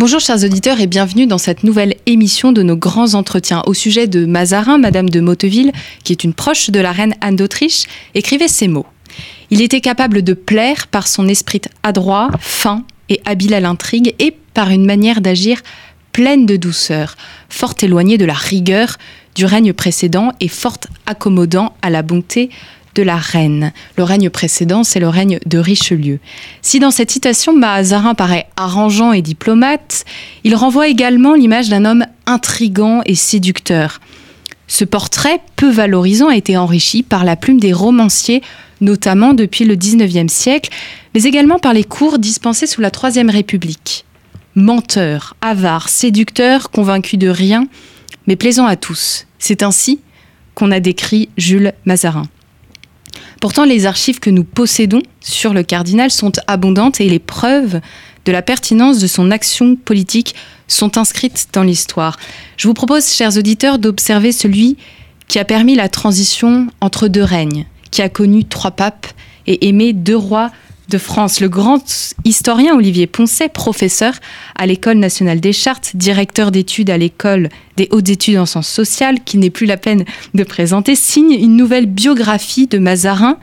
Bonjour chers auditeurs et bienvenue dans cette nouvelle émission de nos grands entretiens au sujet de Mazarin, Madame de Motteville, qui est une proche de la reine Anne d'Autriche, écrivait ces mots. Il était capable de plaire par son esprit adroit, fin et habile à l'intrigue et par une manière d'agir pleine de douceur, fort éloignée de la rigueur du règne précédent et fort accommodant à la bonté la reine. Le règne précédent, c'est le règne de Richelieu. Si dans cette citation, Mazarin paraît arrangeant et diplomate, il renvoie également l'image d'un homme intrigant et séducteur. Ce portrait peu valorisant a été enrichi par la plume des romanciers, notamment depuis le XIXe siècle, mais également par les cours dispensés sous la Troisième République. Menteur, avare, séducteur, convaincu de rien, mais plaisant à tous. C'est ainsi qu'on a décrit Jules Mazarin. Pourtant, les archives que nous possédons sur le cardinal sont abondantes et les preuves de la pertinence de son action politique sont inscrites dans l'histoire. Je vous propose, chers auditeurs, d'observer celui qui a permis la transition entre deux règnes, qui a connu trois papes et aimé deux rois de France. Le grand historien Olivier Poncet, professeur à l'École nationale des chartes, directeur d'études à l'École des hautes études en sciences sociales, qui n'est plus la peine de présenter, signe une nouvelle biographie de Mazarin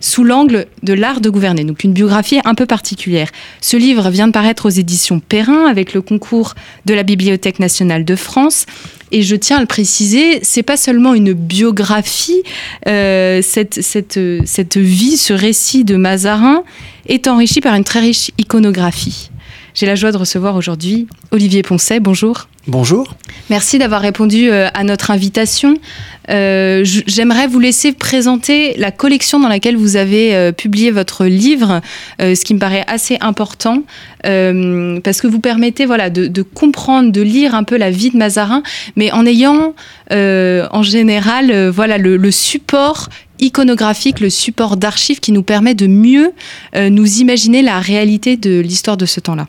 sous l'angle de l'art de gouverner, donc une biographie un peu particulière. Ce livre vient de paraître aux éditions Perrin avec le concours de la Bibliothèque nationale de France. Et je tiens à le préciser, c'est pas seulement une biographie, euh, cette, cette vie, ce récit de Mazarin est enrichi par une très riche iconographie. J'ai la joie de recevoir aujourd'hui Olivier Poncet. Bonjour. Bonjour. Merci d'avoir répondu euh, à notre invitation. Euh, j'aimerais vous laisser présenter la collection dans laquelle vous avez euh, publié votre livre, ce qui me paraît assez important, parce que vous permettez voilà, de, comprendre, de lire un peu la vie de Mazarin, mais en ayant en général voilà, le support iconographique, le support d'archives qui nous permet de mieux nous imaginer la réalité de l'histoire de ce temps-là.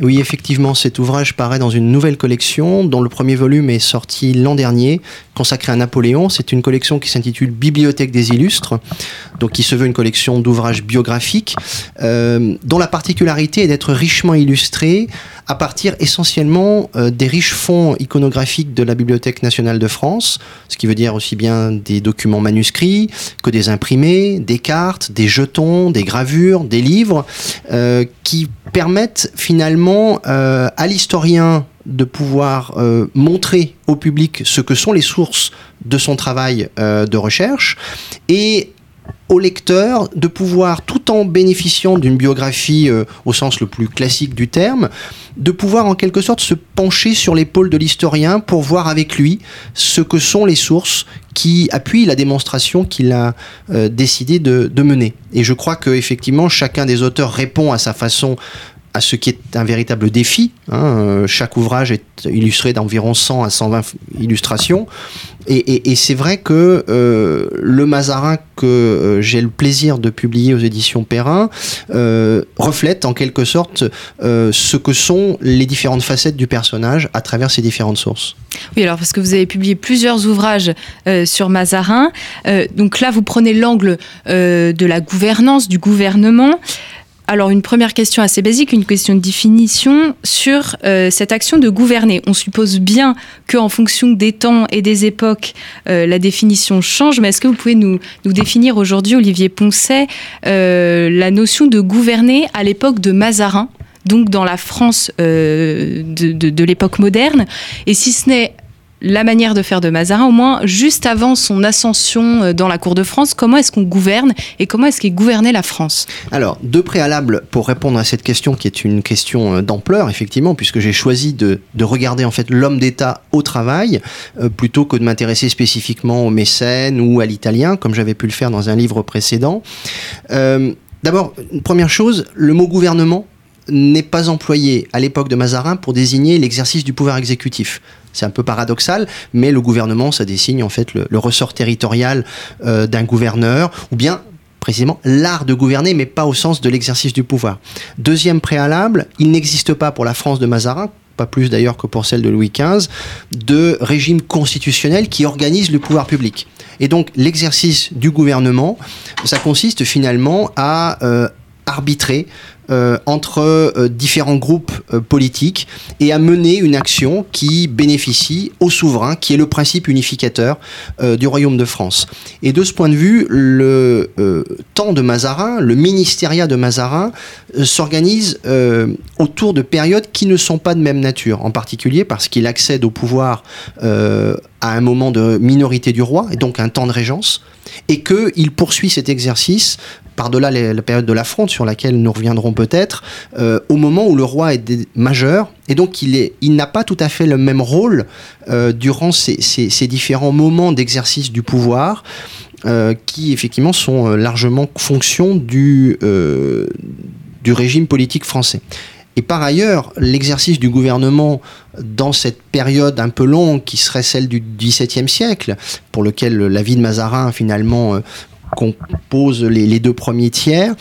Oui, effectivement, cet ouvrage paraît dans une nouvelle collection dont le premier volume est sorti l'an dernier, consacré à Napoléon. C'est une collection qui s'intitule Bibliothèque des illustres, donc qui se veut une collection d'ouvrages biographiques, euh, dont la particularité est d'être richement illustrée à partir essentiellement euh, des riches fonds iconographiques de la Bibliothèque nationale de France, ce qui veut dire aussi bien des documents manuscrits que des imprimés, des cartes, des jetons, des gravures, des livres, euh, qui permettent finalement euh, à l'historien de pouvoir montrer au public ce que sont les sources de son travail de recherche et au lecteur de pouvoir, tout en bénéficiant d'une biographie euh, au sens le plus classique du terme, de pouvoir en quelque sorte se pencher sur l'épaule de l'historien pour voir avec lui ce que sont les sources qui appuient la démonstration qu'il a euh, décidé de, mener. Et je crois que effectivement chacun des auteurs répond à sa façon à ce qui est un véritable défi. Hein. Euh, chaque ouvrage est illustré d'environ 100 à 120 illustrations. Et, c'est vrai que euh, le Mazarin que euh, j'ai le plaisir de publier aux éditions Perrin reflète en quelque sorte ce que sont les différentes facettes du personnage à travers ces différentes sources. Oui, alors parce que vous avez publié plusieurs ouvrages sur Mazarin. donc là, vous prenez l'angle de la gouvernance, du gouvernement. Alors une première question assez basique, une question de définition sur euh, cette action de gouverner. On suppose bien qu'en fonction des temps et des époques, euh, la définition change, mais est-ce que vous pouvez nous, définir aujourd'hui, Olivier Poncet, euh, la notion de gouverner à l'époque de Mazarin donc dans la France de, de l'époque moderne, et si ce n'est la manière de faire de Mazarin, au moins juste avant son ascension euh, dans la cour de France, comment est-ce qu'on gouverne et comment est-ce qu'il gouvernait la France? Alors, deux préalables pour répondre à cette question qui est une question euh, d'ampleur, effectivement, puisque j'ai choisi de, regarder en fait l'homme d'État au travail, euh, plutôt que de m'intéresser spécifiquement au mécène ou à l'italien, comme j'avais pu le faire dans un livre précédent. D'abord, première chose, le mot gouvernement n'est pas employé à l'époque de Mazarin pour désigner l'exercice du pouvoir exécutif. C'est un peu paradoxal, mais le gouvernement, ça désigne en fait le, ressort territorial euh, d'un gouverneur, ou bien précisément l'art de gouverner, mais pas au sens de l'exercice du pouvoir. Deuxième préalable, il n'existe pas pour la France de Mazarin, pas plus d'ailleurs que pour celle de Louis XV, de régime constitutionnel qui organise le pouvoir public. Et donc l'exercice du gouvernement, ça consiste finalement à euh, arbitrer entre euh, différents groupes euh, politiques et à mener une action qui bénéficie au souverain, qui est le principe unificateur du royaume de France. Et de ce point de vue, le temps de Mazarin, le ministériat de Mazarin, s'organise autour de périodes qui ne sont pas de même nature, en particulier parce qu'il accède au pouvoir à un moment de minorité du roi, et donc un temps de régence, et qu'il poursuit cet exercice par-delà la période de la fronde sur laquelle nous reviendrons peut-être, euh, au moment où le roi est majeur, et donc il, n'a pas tout à fait le même rôle euh, durant ces, ces, différents moments d'exercice du pouvoir. Euh, qui effectivement sont largement fonction du, du régime politique français. Et par ailleurs, l'exercice du gouvernement dans cette période un peu longue qui serait celle du XVIIe siècle, pour lequel la vie de Mazarin finalement compose les, les deux premiers tiers.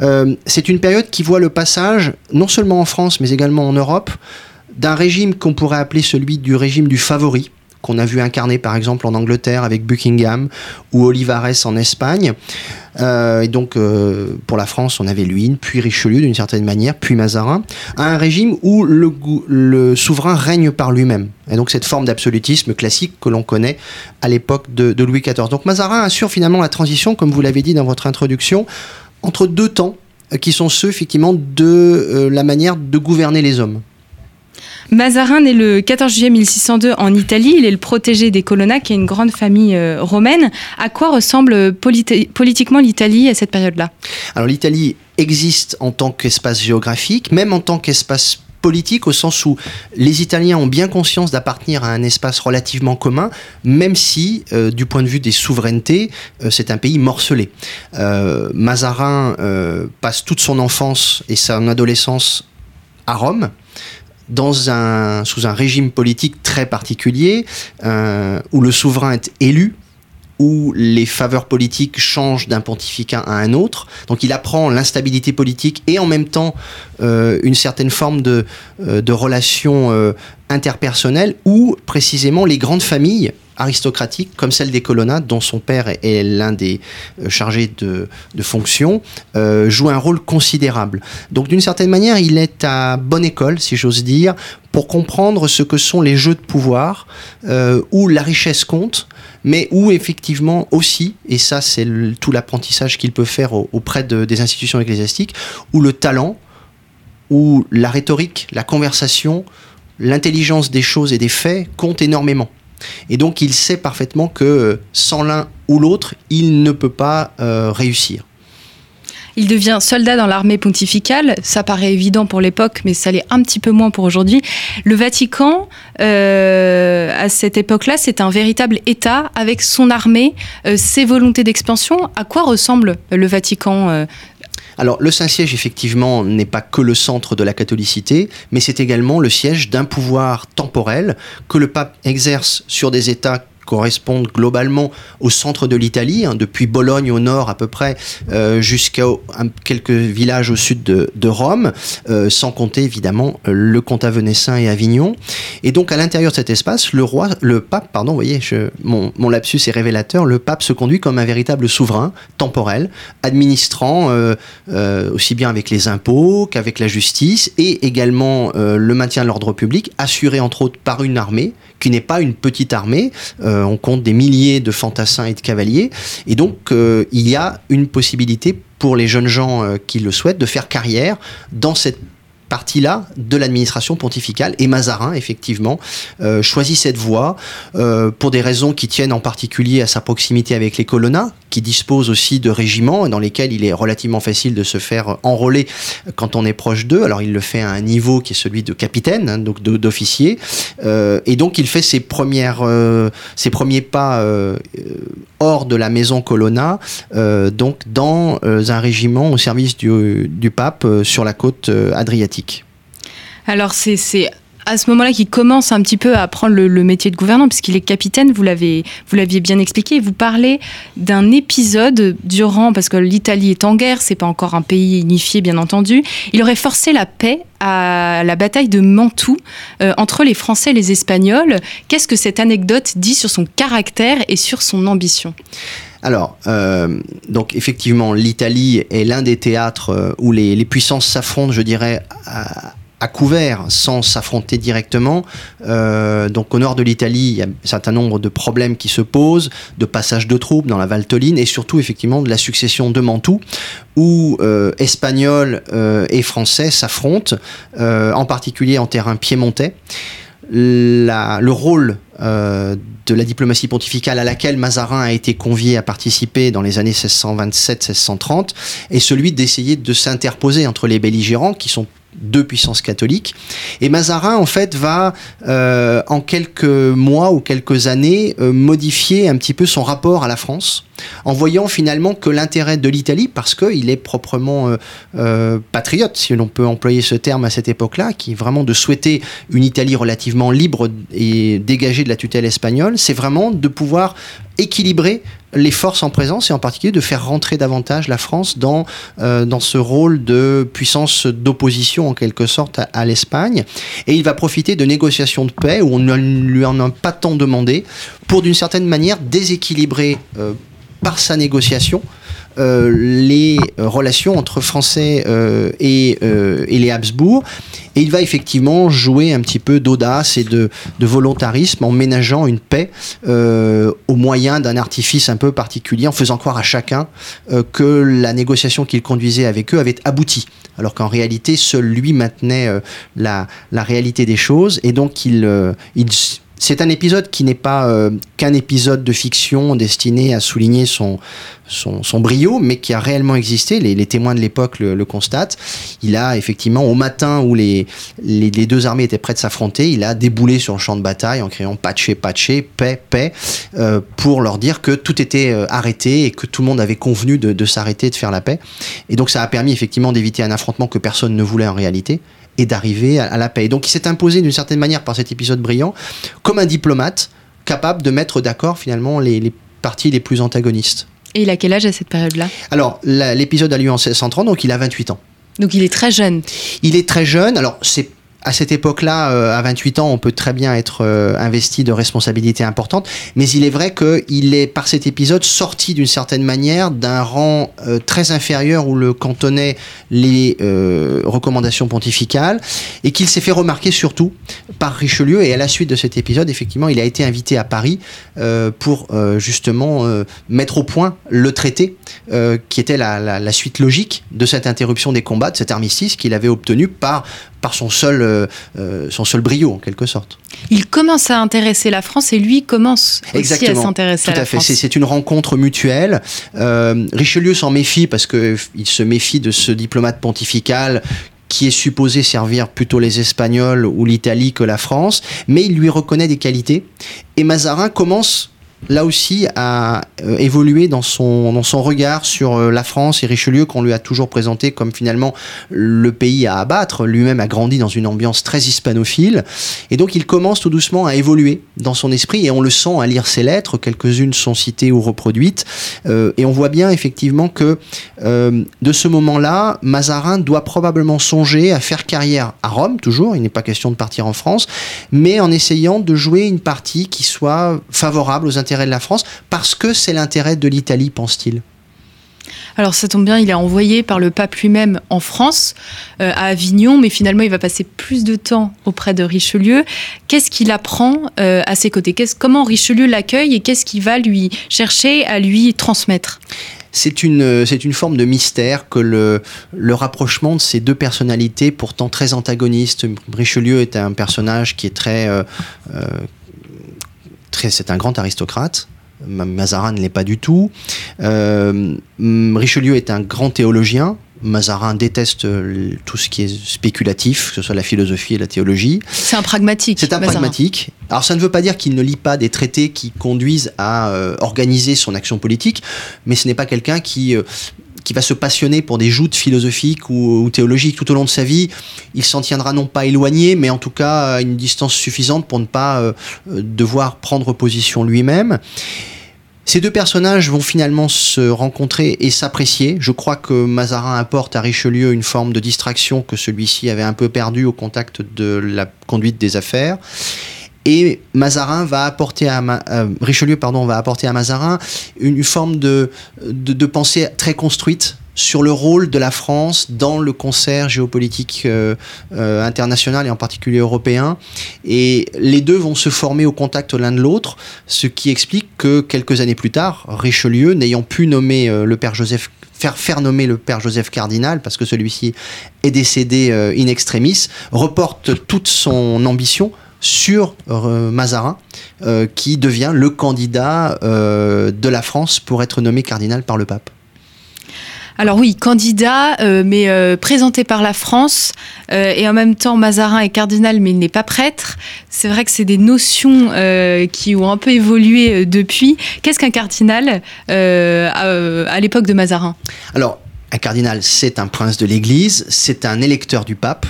Euh, c'est une période qui voit le passage, non seulement en France, mais également en Europe, d'un régime qu'on pourrait appeler celui du régime du favori, qu'on a vu incarner par exemple en Angleterre avec Buckingham ou Olivares en Espagne. Euh, et donc euh, pour la France, on avait Luynes, puis Richelieu d'une certaine manière, puis Mazarin, à un régime où le, souverain règne par lui-même. Et donc cette forme d'absolutisme classique que l'on connaît à l'époque de, de Louis XIV. Donc Mazarin assure finalement la transition, comme vous l'avez dit dans votre introduction, entre deux temps euh, qui sont ceux effectivement de la manière de gouverner les hommes. Mazarin est le 14 juillet 1602 en Italie. Il est le protégé des Colonna, qui est une grande famille euh, romaine. À quoi ressemble politiquement l'Italie à cette période-là? Alors l'Italie existe en tant qu'espace géographique, même en tant qu'espace politique au sens où les Italiens ont bien conscience d'appartenir à un espace relativement commun, même si, euh, du point de vue des souverainetés, euh, c'est un pays morcelé. Mazarin passe toute son enfance et son adolescence à Rome dans un, sous un régime politique très particulier, euh, où le souverain est élu, où les faveurs politiques changent d'un pontificat à un autre. Donc il apprend l'instabilité politique et en même temps euh, une certaine forme de, euh, de relations euh, interpersonnelles où précisément les grandes familles aristocratique comme celle des Colonna, dont son père est, l'un des euh, chargés de, de fonction, euh, joue un rôle considérable. Donc d'une certaine manière, il est à bonne école, si j'ose dire, pour comprendre ce que sont les jeux de pouvoir, euh, où la richesse compte, mais où effectivement aussi, et ça c'est tout l'apprentissage qu'il peut faire auprès de, des institutions ecclésiastiques, où le talent, où la rhétorique, la conversation, l'intelligence des choses et des faits comptent énormément. Et donc il sait parfaitement que euh, sans l'un ou l'autre, il ne peut pas euh, réussir. Il devient soldat dans l'armée pontificale. Ça paraît évident pour l'époque, mais ça l'est un petit peu moins pour aujourd'hui. Le Vatican, euh, à cette époque-là, c'est un véritable État avec son armée, ses volontés d'expansion. À quoi ressemble le Vatican alors le Saint-Siège, effectivement, n'est pas que le centre de la catholicité, mais c'est également le siège d'un pouvoir temporel que le pape exerce sur des États correspondent globalement au centre de l'Italie, hein, depuis Bologne au nord à peu près euh, jusqu'à quelques villages au sud de, Rome, euh, sans compter évidemment le comtat venessin et Avignon. Et donc à l'intérieur de cet espace, le roi, le pape, pardon, vous voyez, mon, lapsus est révélateur, le pape se conduit comme un véritable souverain temporel, administrant euh, aussi bien avec les impôts qu'avec la justice et également le maintien de l'ordre public, assuré entre autres par une armée qui n'est pas une petite armée. Euh, on compte des milliers de fantassins et de cavaliers. Et donc, euh, il y a une possibilité pour les jeunes gens euh, qui le souhaitent de faire carrière dans cette partie-là de l'administration pontificale. Et Mazarin, effectivement, choisit cette voie pour des raisons qui tiennent en particulier à sa proximité avec les colonnats, qui dispose aussi de régiments dans lesquels il est relativement facile de se faire enrôler quand on est proche d'eux. Alors il le fait à un niveau qui est celui de capitaine, hein, donc d'officier, euh, et donc il fait ses euh, premiers pas euh, hors de la maison Colonna, donc dans un régiment au service du, pape sur la côte adriatique. Alors c'est à ce moment-là qu'il commence un petit peu à apprendre le, métier de gouvernant, puisqu'il est capitaine, vous l'aviez bien expliqué. Vous parlez d'un épisode durant, parce que l'Italie est en guerre, c'est pas encore un pays unifié, bien entendu. Il aurait forcé la paix à la bataille de Mantoue euh, entre les Français et les Espagnols. Qu'est-ce que cette anecdote dit sur son caractère et sur son ambition? Alors, euh, donc effectivement, l'Italie est l'un des théâtres euh, où les, les puissances s'affrontent, je dirais, à couvert sans s'affronter directement. Euh, donc au nord de l'Italie, il y a un certain nombre de problèmes qui se posent, de passage de troupes dans la Valtoline et surtout effectivement de la succession de Mantoue où euh, Espagnols euh, et Français s'affrontent, en particulier en terrain piémontais. le rôle de la diplomatie pontificale à laquelle Mazarin a été convié à participer dans les années 1627-1630 est celui d'essayer de s'interposer entre les belligérants qui sont deux puissances catholiques. Et Mazarin, en fait, va, euh, en quelques mois ou quelques années, euh, modifier un petit peu son rapport à la France, en voyant finalement que l'intérêt de l'Italie, parce qu'il est proprement euh, patriote, si l'on peut employer ce terme à cette époque-là, qui est vraiment de souhaiter une Italie relativement libre et dégagée de la tutelle espagnole, c'est vraiment de pouvoir équilibrer les forces en présence et en particulier de faire rentrer davantage la France dans, euh, ce rôle de puissance d'opposition en quelque sorte à, l'Espagne. Et il va profiter de négociations de paix où on ne lui en a pas tant demandé pour d'une certaine manière déséquilibrer euh, par sa négociation euh, les relations entre Français euh, et, euh, et, les Habsbourg. Et il va effectivement jouer un petit peu d'audace et de, volontarisme en ménageant une paix au moyen d'un artifice un peu particulier, en faisant croire à chacun que la négociation qu'il conduisait avec eux avait abouti alors qu'en réalité, seul lui maintenait la, réalité des choses, et donc il c'est un épisode qui n'est pas euh, qu'un épisode de fiction destiné à souligner son, son, brio, mais qui a réellement existé. Les, témoins de l'époque le, constatent. Il a effectivement, au matin où les, les, deux armées étaient prêtes de s'affronter, il a déboulé sur le champ de bataille en criant patché, patché, paix, paix, euh, pour leur dire que tout était euh, arrêté et que tout le monde avait convenu de, de s'arrêter, de faire la paix. Et donc ça a permis effectivement d'éviter un affrontement que personne ne voulait en réalité et d'arriver à, la paix. donc il s'est imposé d'une certaine manière par cet épisode brillant comme un diplomate capable de mettre d'accord finalement les, parties les plus antagonistes. Et il a quel âge à cette période-là? Alors l'épisode a lieu en 1630, donc il a 28 ans. Donc il est très jeune. Il est très jeune. Alors c'est à cette époque-là, euh, à 28 ans, on peut très bien être euh, investi de responsabilités importantes, mais il est vrai qu'il est, par cet épisode, sorti d'une certaine manière d'un rang euh, très inférieur où le cantonnaient les recommandations pontificales, et qu'il s'est fait remarquer surtout par Richelieu, et à la suite de cet épisode, effectivement, il a été invité à Paris pour justement mettre au point le traité, qui était la, la, suite logique de cette interruption des combats, de cet armistice qu'il avait obtenu par par son seul, euh, euh, son seul brio, en quelque sorte. Il commence à intéresser la France et lui commence aussi à s'intéresser à, la fait. C'est une rencontre mutuelle. Euh, Richelieu s'en méfie parce qu'il se méfie de ce diplomate pontifical qui est supposé servir plutôt les Espagnols ou l'Italie que la France, mais il lui reconnaît des qualités. Et Mazarin commence là aussi a euh, évolué dans son, dans son regard sur euh, la France et Richelieu qu'on lui a toujours présenté comme finalement le pays à abattre. Lui-même a grandi dans une ambiance très hispanophile. Et donc il commence tout doucement à évoluer dans son esprit et on le sent à lire ses lettres, quelques-unes sont citées ou reproduites. Euh, et on voit bien effectivement que de ce moment-là, Mazarin doit probablement songer à faire carrière à Rome, toujours, il n'est pas question de partir en France, mais en essayant de jouer une partie qui soit favorable aux intérêts de la France parce que c'est l'intérêt de l'Italie, pense-t-il. Alors ça tombe bien, il est envoyé par le pape lui-même en France, euh, à Avignon, mais finalement il va passer plus de temps auprès de Richelieu. Qu'est-ce qu'il apprend euh, à ses côtés? Comment Richelieu l'accueille et qu'est-ce qu'il va lui chercher à lui transmettre? C'est une, c'est une forme de mystère que le, le rapprochement de ces deux personnalités, pourtant très antagonistes. Richelieu est un personnage qui est très, euh, c'est un grand aristocrate, Mazarin ne l'est pas du tout. Richelieu est un grand théologien, Mazarin déteste euh, tout ce qui est spéculatif, que ce soit la philosophie et la théologie. C'est un pragmatique. C'est un pragmatique. Alors ça ne veut pas dire qu'il ne lit pas des traités qui conduisent à euh, organiser son action politique, mais ce n'est pas quelqu'un qui... Euh, qui va se passionner pour des joutes philosophiques ou, théologiques tout au long de sa vie, il s'en tiendra non pas éloigné, mais en tout cas à une distance suffisante pour ne pas devoir prendre position lui-même. Ces deux personnages vont finalement se rencontrer et s'apprécier. Je crois que Mazarin apporte à Richelieu une forme de distraction que celui-ci avait un peu perdue au contact de la conduite des affaires. Et euh, Richelieu va apporter à Mazarin une forme de, pensée très construite sur le rôle de la France dans le concert géopolitique euh, euh, international et en particulier européen. Et les deux vont se former au contact l'un de l'autre, ce qui explique que quelques années plus tard, Richelieu, n'ayant pu faire nommer le père Joseph cardinal, parce que celui-ci est décédé in extremis, reporte toute son ambition sur Mazarin, qui devient le candidat de la France pour être nommé cardinal par le pape. Alors oui, candidat, euh, mais euh, présenté par la France, euh, et en même temps Mazarin est cardinal, mais il n'est pas prêtre. C'est vrai que c'est des notions qui ont un peu évolué depuis. Qu'est-ce qu'un cardinal à, l'époque de Mazarin? Alors, un cardinal, c'est un prince de l'Église, c'est un électeur du pape,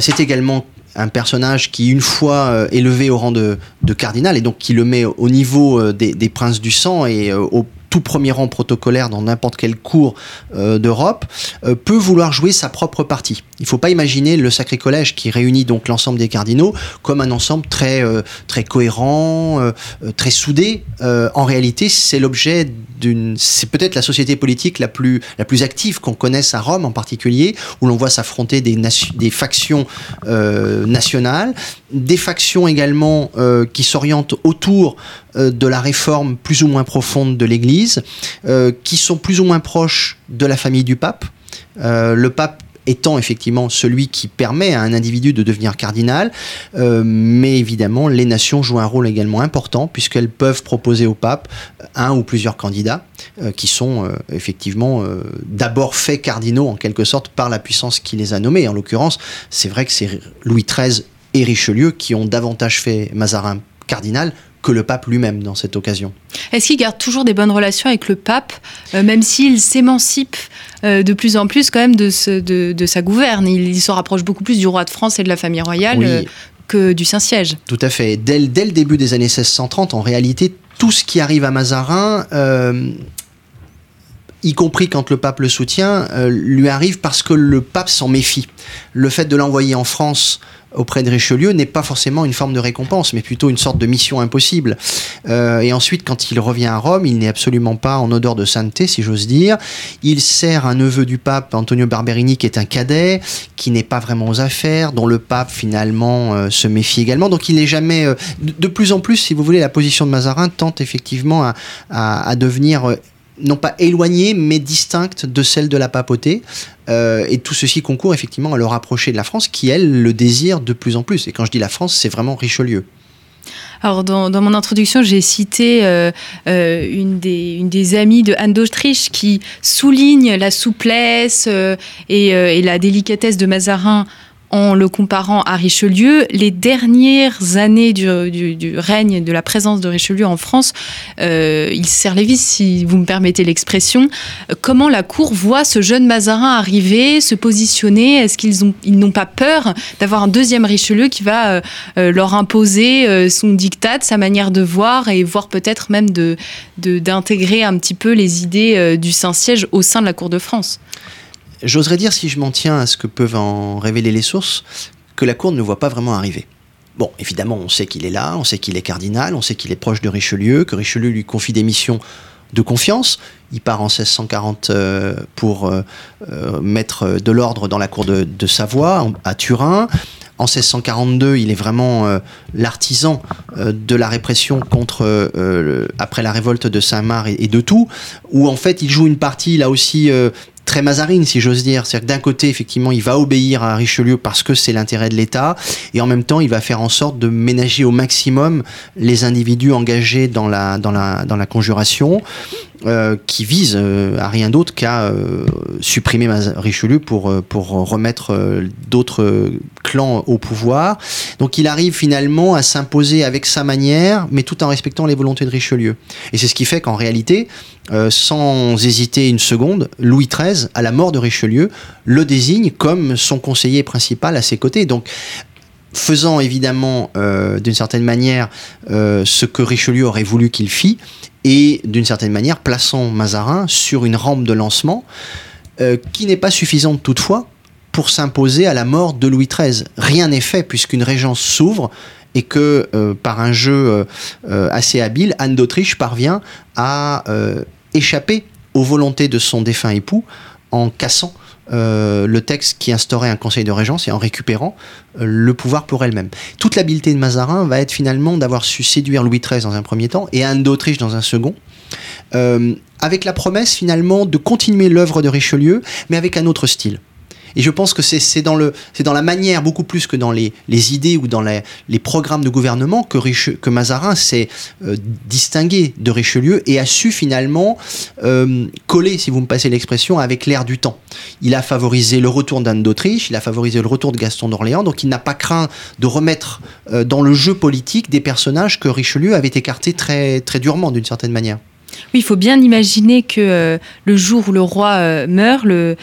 c'est également un personnage qui, une fois élevé au rang de, cardinal, et donc qui le met au niveau des, des princes du sang et au tout premier rang protocolaire dans n'importe quelle cour euh, d'Europe, euh, peut vouloir jouer sa propre partie. Il ne faut pas imaginer le Sacré Collège qui réunit donc l'ensemble des cardinaux comme un ensemble très, euh, très cohérent, très soudé. en réalité, c'est l'objet d'une, c'est peut-être la société politique la plus, la plus active qu'on connaisse à Rome en particulier, où l'on voit s'affronter des, des factions nationales, des factions également qui s'orientent autour de la réforme plus ou moins profonde de l'Église euh, qui sont plus ou moins proches de la famille du pape. Euh, le pape étant effectivement celui qui permet à un individu de devenir cardinal, euh, mais évidemment les nations jouent un rôle également important puisqu'elles peuvent proposer au pape un ou plusieurs candidats qui sont effectivement d'abord faits cardinaux en quelque sorte par la puissance qui les a nommés. En l'occurrence, c'est vrai que c'est Louis XIII et Richelieu qui ont davantage fait Mazarin cardinal que le pape lui-même dans cette occasion. Est-ce qu'il garde toujours des bonnes relations avec le pape, euh, même s'il s'émancipe euh, de plus en plus quand même de, de, sa gouverne il, se rapproche beaucoup plus du roi de France et de la famille royale euh, que du Saint-Siège. Tout à fait. Dès, dès, le début des années 1630, en réalité, tout ce qui arrive à Mazarin y compris quand le pape le soutient, lui arrive parce que le pape s'en méfie. Le fait de l'envoyer en France auprès de Richelieu n'est pas forcément une forme de récompense, mais plutôt une sorte de mission impossible. Euh, et ensuite, quand il revient à Rome, il n'est absolument pas en odeur de sainteté, si j'ose dire. Il sert un neveu du pape, Antonio Barberini, qui est un cadet, qui n'est pas vraiment aux affaires, dont le pape finalement euh, se méfie également. Donc il n'est jamais... Euh, de, plus en plus, si vous voulez, la position de Mazarin tente effectivement à devenir non pas éloignée, mais distincte de celle de la papauté. Euh, et tout ceci concourt effectivement à le rapprocher de la France, qui, elle, le désire de plus en plus. Et quand je dis la France, c'est vraiment Richelieu. Alors, dans, mon introduction, j'ai cité euh, euh, une, des, une, des, amies de Anne d'Autriche qui souligne la souplesse et, et, la délicatesse de Mazarin en le comparant à Richelieu, les dernières années du, règne de la présence de Richelieu en France, euh, il serre les vis, si vous me permettez l'expression. Comment la cour voit ce jeune Mazarin arriver, se positionner? Est-ce qu'ils ont, ils n'ont pas peur d'avoir un deuxième Richelieu qui va euh, euh, leur imposer son diktat, sa manière de voir et voir peut-être même d'intégrer un petit peu les idées du Saint-Siège au sein de la cour de France? J'oserais dire, si je m'en tiens à ce que peuvent en révéler les sources, que la cour ne voit pas vraiment arriver. Bon, évidemment, on sait qu'il est là, on sait qu'il est cardinal, on sait qu'il est proche de Richelieu, que Richelieu lui confie des missions de confiance. Il part en 1640 euh, pour euh, euh, mettre de l'ordre dans la cour de, Savoie, à Turin. En 1642, il est vraiment l'artisan de la répression après la révolte de Saint-Marc et, et, de tout, où en fait il joue une partie là aussi très mazarine, si j'ose dire. C'est-à-dire que d'un côté, effectivement, il va obéir à Richelieu parce que c'est l'intérêt de l'État, et en même temps, il va faire en sorte de ménager au maximum les individus engagés dans la, dans la, dans la conjuration. Euh, qui vise euh, à rien d'autre qu'à euh, supprimer Richelieu pour, pour remettre d'autres clans au pouvoir. Donc il arrive finalement à s'imposer avec sa manière, mais tout en respectant les volontés de Richelieu. Et c'est ce qui fait qu'en réalité, sans hésiter une seconde, Louis XIII, à la mort de Richelieu, le désigne comme son conseiller principal à ses côtés. Donc faisant évidemment d'une certaine manière ce que Richelieu aurait voulu qu'il fît, et d'une certaine manière plaçant Mazarin sur une rampe de lancement euh, qui n'est pas suffisante toutefois pour s'imposer à la mort de Louis XIII. Rien n'est fait puisqu'une régence s'ouvre et que euh, par un jeu euh, assez habile, Anne d'Autriche parvient à échapper aux volontés de son défunt époux en cassant euh, le texte qui instaurait un conseil de régence et en récupérant euh, le pouvoir pour elle-même. Toute l'habileté de Mazarin va être finalement d'avoir su séduire Louis XIII dans un premier temps et Anne d'Autriche dans un second, euh, avec la promesse finalement de continuer l'œuvre de Richelieu, mais avec un autre style. Et je pense que c'est dans, la manière, beaucoup plus que dans les, idées ou dans les, programmes de gouvernement, que, Mazarin s'est euh, distingué de Richelieu et a su finalement euh, coller, si vous me passez l'expression, avec l'air du temps. Il a favorisé le retour d'Anne d'Autriche, il a favorisé le retour de Gaston d'Orléans, donc il n'a pas craint de remettre euh, dans le jeu politique des personnages que Richelieu avait écartés très durement, d'une certaine manière. Oui, il faut bien imaginer que le jour où le roi meurt, le,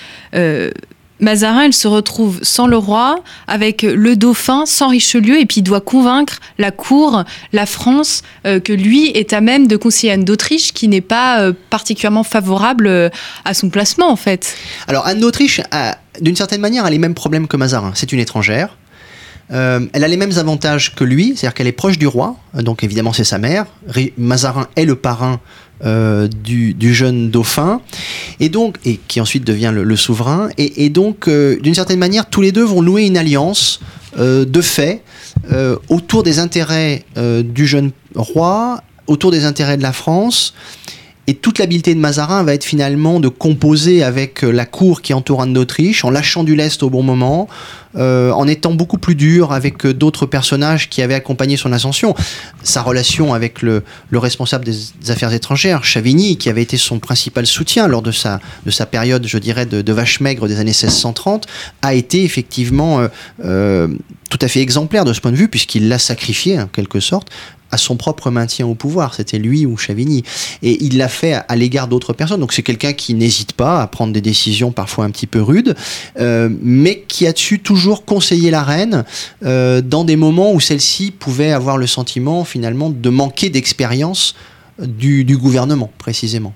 Mazarin, il se retrouve sans le roi, avec le dauphin, sans Richelieu, et puis il doit convaincre la cour, la France, euh, que lui est à même de conseiller Anne d'Autriche, qui n'est pas euh, particulièrement favorable euh, à son placement, en fait. Alors, Anne d'Autriche, d'une certaine manière, a les mêmes problèmes que Mazarin. C'est une étrangère. elle a les mêmes avantages que lui, c'est-à-dire qu'elle est proche du roi, donc évidemment c'est sa mère. Mazarin est le parrain euh, du, jeune dauphin, et donc et qui ensuite devient le, souverain. Et, donc, euh, d'une certaine manière, tous les deux vont louer une alliance euh, de fait autour des intérêts du jeune roi, autour des intérêts de la France. Et toute l'habileté de Mazarin va être finalement de composer avec la cour qui entoure Anne d'Autriche, en lâchant du lest au bon moment, euh, en étant beaucoup plus dur avec euh, d'autres personnages qui avaient accompagné son ascension. Sa relation avec le, responsable des affaires étrangères, Chavigny, qui avait été son principal soutien lors de sa, de sa période, je dirais, de, vache maigre des années 1630, a été effectivement euh, tout à fait exemplaire de ce point de vue, puisqu'il l'a sacrifié, en quelque sorte, à son propre maintien au pouvoir. C'était lui ou Chavigny. Et il l'a fait à, l'égard d'autres personnes. Donc c'est quelqu'un qui n'hésite pas à prendre des décisions parfois un petit peu rudes, mais qui a su toujours conseiller la reine euh, dans des moments où celle-ci pouvait avoir le sentiment finalement de manquer d'expérience du, gouvernement précisément.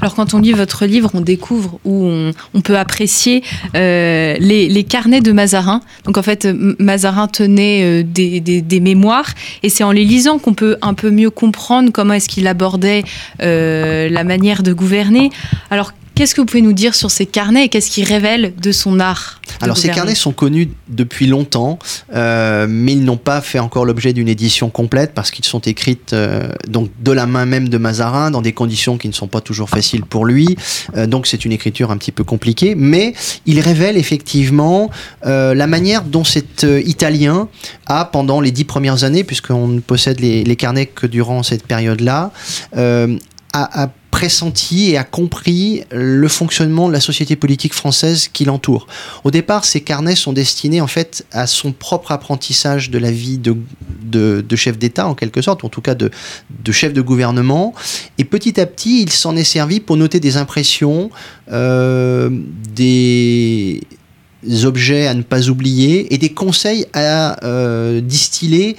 Alors quand on lit votre livre, on découvre ou on, peut apprécier euh, les, carnets de Mazarin. Donc en fait, Mazarin tenait euh, des, des, mémoires et c'est en les lisant qu'on peut un peu mieux comprendre comment est-ce qu'il abordait la manière de gouverner. Alors Qu'est-ce que vous pouvez nous dire sur ces carnets et qu'est-ce qu'ils révèlent de son art Alors ces carnets sont connus depuis longtemps, euh, mais ils n'ont pas fait encore l'objet d'une édition complète parce qu'ils sont écrits euh, donc de la main même de Mazarin dans des conditions qui ne sont pas toujours faciles pour lui. Euh, donc c'est une écriture un petit peu compliquée, mais ils révèlent effectivement la manière dont cet Italien a pendant les dix premières années, puisqu'on ne possède les, les, carnets que durant cette période-là, a, a pressenti et a compris le fonctionnement de la société politique française qui l'entoure. Au départ, ces carnets sont destinés en fait à son propre apprentissage de la vie de, de, chef d'État en quelque sorte, ou en tout cas de, de chef de gouvernement. Et petit à petit, il s'en est servi pour noter des impressions, euh, des objets à ne pas oublier et des conseils à euh, distiller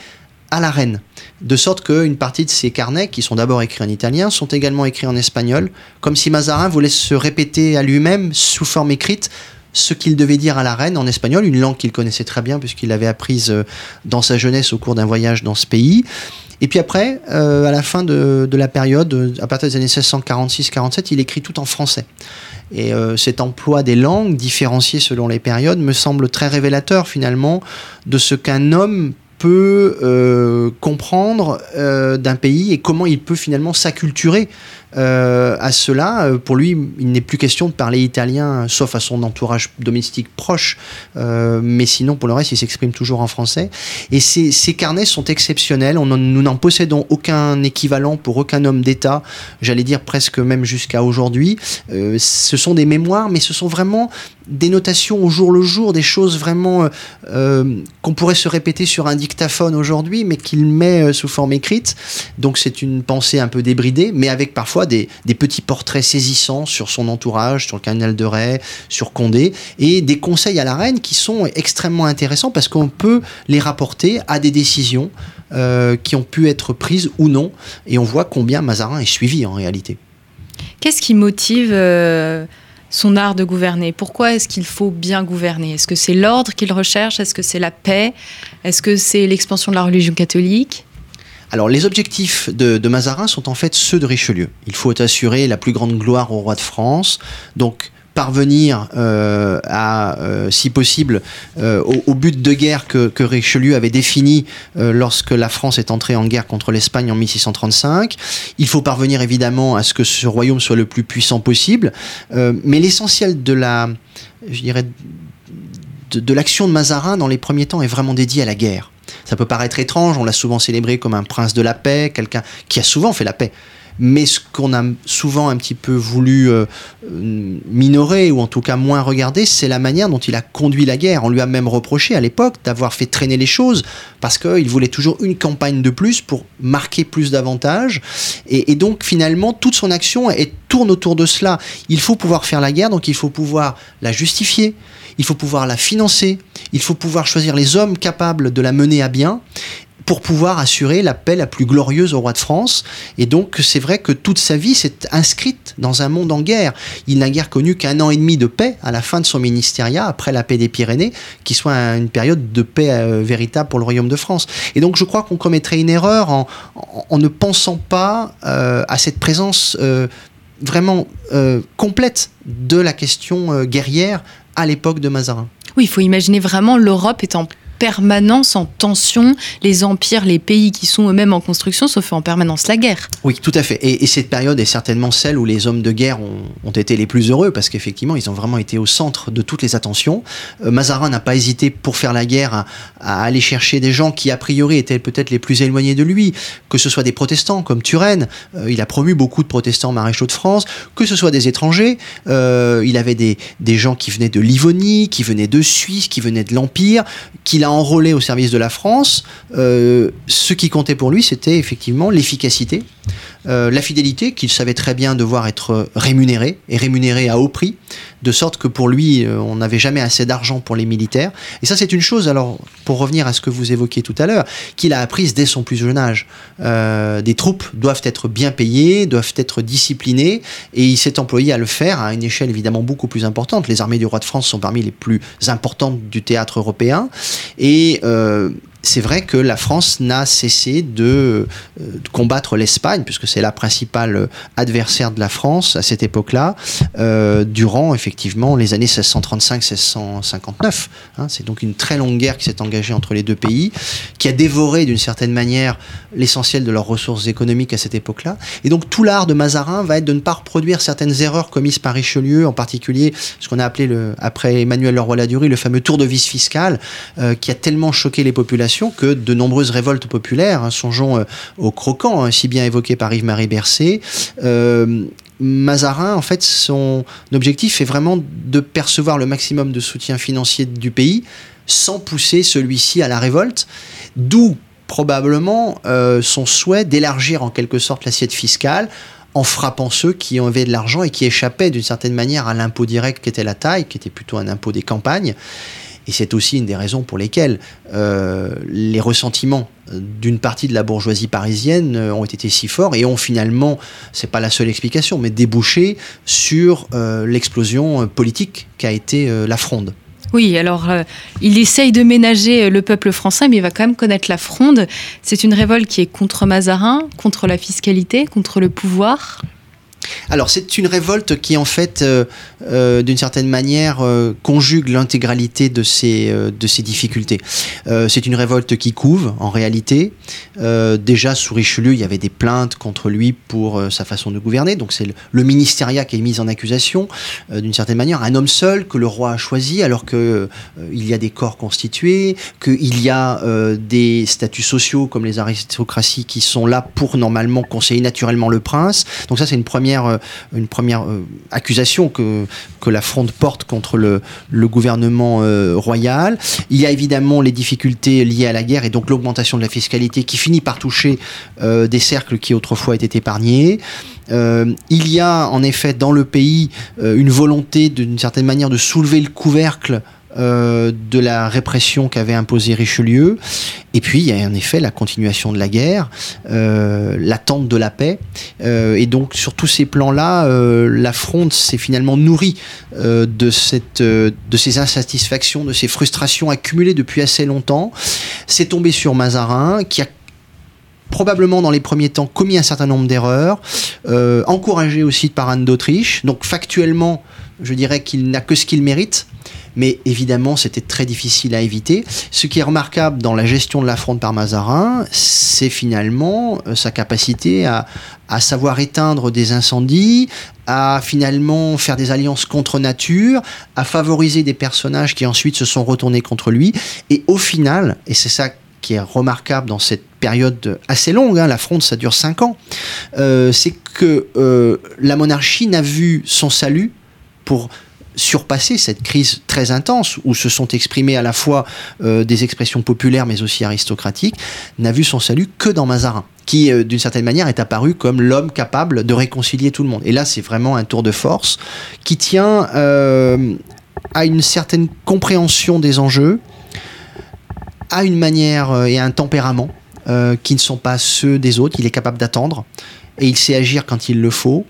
à la reine. De sorte qu'une partie de ces carnets, qui sont d'abord écrits en italien, sont également écrits en espagnol, comme si Mazarin voulait se répéter à lui-même, sous forme écrite, ce qu'il devait dire à la reine en espagnol, une langue qu'il connaissait très bien puisqu'il l'avait apprise euh, dans sa jeunesse au cours d'un voyage dans ce pays. Et puis après, euh, à la fin de, la période, à partir des années 1646-47, il écrit tout en français. Et euh, cet emploi des langues, différenciées selon les périodes, me semble très révélateur finalement de ce qu'un homme peut comprendre d'un pays et comment il peut finalement s'acculturer euh, à cela, euh, pour lui, il n'est plus question de parler italien, sauf à son entourage domestique proche, euh, mais sinon, pour le reste, il s'exprime toujours en français. Et ces, carnets sont exceptionnels, On nous n'en possédons aucun équivalent pour aucun homme d'État, j'allais dire presque même jusqu'à aujourd'hui. ce sont des mémoires, mais ce sont vraiment des notations au jour le jour, des choses vraiment qu'on pourrait se répéter sur un dictaphone aujourd'hui, mais qu'il met sous forme écrite. Donc c'est une pensée un peu débridée, mais avec parfois des, petits portraits saisissants sur son entourage, sur le canal de Ray, sur Condé, et des conseils à la reine qui sont extrêmement intéressants parce qu'on peut les rapporter à des décisions euh, qui ont pu être prises ou non, et on voit combien Mazarin est suivi en réalité. Qu'est-ce qui motive euh, son art de gouverner? Pourquoi est-ce qu'il faut bien gouverner? Est-ce que c'est l'ordre qu'il recherche? Est-ce que c'est la paix? Est-ce que c'est l'expansion de la religion catholique? Alors les objectifs de, Mazarin sont en fait ceux de Richelieu. Il faut assurer la plus grande gloire au roi de France, donc parvenir euh, à, euh, si possible, euh, au, but de guerre que, Richelieu avait défini lorsque la France est entrée en guerre contre l'Espagne en 1635. Il faut parvenir évidemment à ce que ce royaume soit le plus puissant possible, mais l'essentiel de la, je dirais, de l'action de Mazarin dans les premiers temps est vraiment dédié à la guerre. Ça peut paraître étrange, on l'a souvent célébré comme un prince de la paix, quelqu'un qui a souvent fait la paix. Mais ce qu'on a souvent un petit peu voulu euh, euh, minorer, ou en tout cas moins regarder, c'est la manière dont il a conduit la guerre. On lui a même reproché à l'époque d'avoir fait traîner les choses, parce qu'il voulait toujours une campagne de plus pour marquer plus d'avantages. Et, donc finalement, toute son action tourne autour de cela. Il faut pouvoir faire la guerre, donc il faut pouvoir la justifier il faut pouvoir la financer, il faut pouvoir choisir les hommes capables de la mener à bien pour pouvoir assurer la paix la plus glorieuse au roi de France. Et donc, c'est vrai que toute sa vie s'est inscrite dans un monde en guerre. Il n'a guère connu qu'un an et demi de paix à la fin de son ministériat, après la paix des Pyrénées, qui soit une période de paix euh, véritable pour le royaume de France. Et donc, je crois qu'on commettrait une erreur en, ne pensant pas euh, à cette présence euh, vraiment complète de la question guerrière à l'époque de Mazarin. Oui, il faut imaginer vraiment l'Europe étant permanence en tension. Les empires, les pays qui sont eux-mêmes en construction se font en permanence la guerre. Oui, tout à fait. Et, cette période est certainement celle où les hommes de guerre ont, été les plus heureux parce qu'effectivement, ils ont vraiment été au centre de toutes les attentions. Euh, Mazarin n'a pas hésité pour faire la guerre à, aller chercher des gens qui, a priori, étaient peut-être les plus éloignés de lui, que ce soit des protestants comme Turenne. Euh, il a promu beaucoup de protestants maréchaux de France, que ce soit des étrangers. Euh, il avait des, gens qui venaient de Livonie, qui venaient de Suisse, qui venaient de l'Empire, qu'il a enrôlé au service de la France, euh, ce qui comptait pour lui, c'était effectivement l'efficacité, euh, la fidélité, qu'il savait très bien devoir être rémunéré, et rémunéré à haut prix, de sorte que pour lui, euh, on n'avait jamais assez d'argent pour les militaires. Et ça, c'est une chose, alors, pour revenir à ce que vous évoquiez tout à l'heure, qu'il a apprise dès son plus jeune âge. des troupes doivent être bien payées, doivent être disciplinées, et il s'est employé à le faire à une échelle évidemment beaucoup plus importante. Les armées du roi de France sont parmi les plus importantes du théâtre européen, et euh, c'est vrai que la France n'a cessé de, euh, combattre l'Espagne, puisque c'est la principale adversaire de la France à cette époque-là, euh, durant effectivement les années 1635-1659. Hein. c'est donc une très longue guerre qui s'est engagée entre les deux pays, qui a dévoré d'une certaine manière l'essentiel de leurs ressources économiques à cette époque-là. Et donc tout l'art de Mazarin va être de ne pas reproduire certaines erreurs commises par Richelieu, en particulier ce qu'on a appelé après Emmanuel Leroy-Ladurie le fameux tour de vis fiscal, euh, qui a tellement choqué les populations que de nombreuses révoltes populaires, hein, songeons euh, au croquant, hein, si bien évoqué par Yves-Marie Bercé, euh, Mazarin, en fait, son objectif est vraiment de percevoir le maximum de soutien financier du pays sans pousser celui-ci à la révolte, d'où probablement euh, son souhait d'élargir en quelque sorte l'assiette fiscale en frappant ceux qui avaient de l'argent et qui échappaient d'une certaine manière à l'impôt direct qui était la taille, qui était plutôt un impôt des campagnes. Et c'est aussi une des raisons pour lesquelles euh, les ressentiments d'une partie de la bourgeoisie parisienne euh, ont été si forts et ont finalement, c'est pas la seule explication, mais débouché sur euh, l'explosion politique qu'a été la fronde. Oui, alors il essaye de ménager le peuple français, mais il va quand même connaître la fronde. C'est une révolte qui est contre Mazarin, contre la fiscalité, contre le pouvoir. Alors c'est une révolte qui en fait, euh, euh, d'une certaine manière, euh, conjugue l'intégralité de ces, de ces difficultés. c'est une révolte qui couve en réalité. déjà sous Richelieu, il y avait des plaintes contre lui pour sa façon de gouverner. Donc c'est le, ministériat qui est mis en accusation, d'une certaine manière, un homme seul que le roi a choisi alors que il y a des corps constitués, qu'il y a des statuts sociaux comme les aristocraties qui sont là pour normalement conseiller naturellement le prince. Donc ça c'est une première euh, une première euh, accusation que, la fronde porte contre le, le gouvernement euh, royal. Il y a évidemment les difficultés liées à la guerre et donc l'augmentation de la fiscalité qui finit par toucher des cercles qui autrefois étaient épargnés. il y a en effet dans le pays une volonté d'une certaine manière de soulever le couvercle euh, de la répression qu'avait imposé Richelieu. Et puis, il y a en effet la continuation de la guerre, euh, l'attente de la paix. Euh, et donc, sur tous ces plans-là, la fronde s'est finalement nourrie de, cette, de ces insatisfactions, de ces frustrations accumulées depuis assez longtemps. C'est tombé sur Mazarin, qui a probablement dans les premiers temps commis un certain nombre d'erreurs, encouragé aussi par Anne d'Autriche. Donc factuellement, je dirais qu'il n'a que ce qu'il mérite mais évidemment c'était très difficile à éviter. Ce qui est remarquable dans la gestion de la fronde par Mazarin, c'est finalement euh, sa capacité à, savoir éteindre des incendies, à finalement faire des alliances contre nature, à favoriser des personnages qui ensuite se sont retournés contre lui, et au final, et c'est ça qui est remarquable dans cette période assez longue, hein, la fronde ça dure 5 ans, euh, c'est que euh, la monarchie n'a vu son salut pour surpasser cette crise très intense où se sont exprimées à la fois euh, des expressions populaires mais aussi aristocratiques, n'a vu son salut que dans Mazarin, qui euh, d'une certaine manière est apparu comme l'homme capable de réconcilier tout le monde. Et là, c'est vraiment un tour de force qui tient euh, à une certaine compréhension des enjeux, à une manière et à un tempérament qui ne sont pas ceux des autres. Il est capable d'attendre et il sait agir quand il le faut.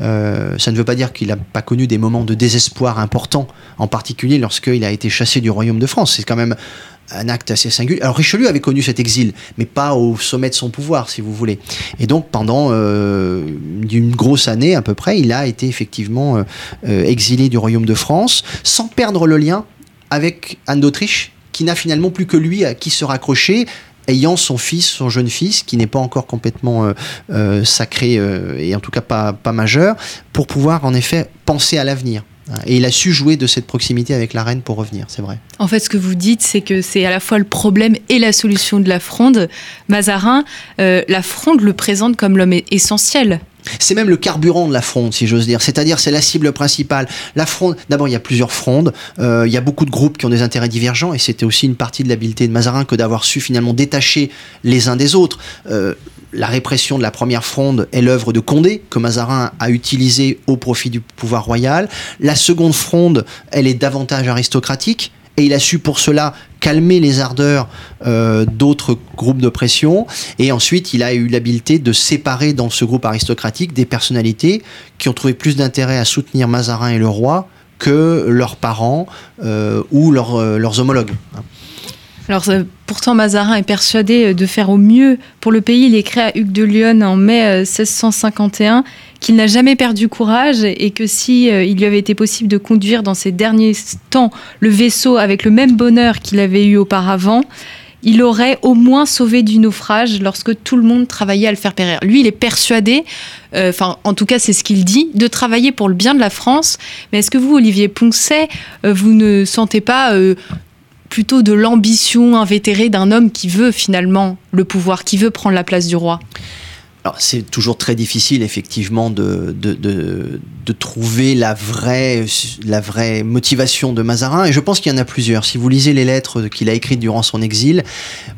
Euh, ça ne veut pas dire qu'il n'a pas connu des moments de désespoir importants, en particulier lorsqu'il a été chassé du royaume de France. C'est quand même un acte assez singulier. Alors Richelieu avait connu cet exil, mais pas au sommet de son pouvoir, si vous voulez. Et donc pendant euh, une grosse année à peu près, il a été effectivement euh, exilé du royaume de France, sans perdre le lien avec Anne d'Autriche, qui n'a finalement plus que lui à qui se raccrocher, ayant son fils, son jeune fils, qui n'est pas encore complètement euh, euh, sacré euh, et en tout cas pas, pas majeur, pour pouvoir en effet penser à l'avenir. Et il a su jouer de cette proximité avec la reine pour revenir, c'est vrai. En fait, ce que vous dites, c'est que c'est à la fois le problème et la solution de la fronde. Mazarin, la fronde le présente comme l'homme essentiel c'est même le carburant de la fronde, si j'ose dire. C'est-à-dire, c'est la cible principale. La fronde, d'abord, il y a plusieurs frondes. Euh, il y a beaucoup de groupes qui ont des intérêts divergents, et c'était aussi une partie de l'habileté de Mazarin que d'avoir su finalement détacher les uns des autres. Euh, la répression de la première fronde est l'œuvre de Condé, que Mazarin a utilisé au profit du pouvoir royal. La seconde fronde, elle est davantage aristocratique et il a su pour cela calmer les ardeurs euh, d'autres groupes de pression. Et ensuite, il a eu l'habileté de séparer dans ce groupe aristocratique des personnalités qui ont trouvé plus d'intérêt à soutenir Mazarin et le roi que leurs parents euh, ou euh, leurs homologues. Alors pourtant Mazarin est persuadé de faire au mieux pour le pays. Il écrit à Hugues de Lyon en mai 1651 qu'il n'a jamais perdu courage et que si euh, il lui avait été possible de conduire dans ces derniers temps le vaisseau avec le même bonheur qu'il avait eu auparavant, il aurait au moins sauvé du naufrage lorsque tout le monde travaillait à le faire périr. Lui, il est persuadé, euh, enfin, en tout cas, c'est ce qu'il dit, de travailler pour le bien de la France. Mais est-ce que vous, Olivier Poncet, euh, vous ne sentez pas plutôt de l'ambition invétérée d'un homme qui veut finalement le pouvoir, qui veut prendre la place du roi? Alors, c'est toujours très difficile, effectivement, de, de, de, de, trouver la vraie, la vraie motivation de Mazarin. Et je pense qu'il y en a plusieurs. Si vous lisez les lettres qu'il a écrites durant son exil,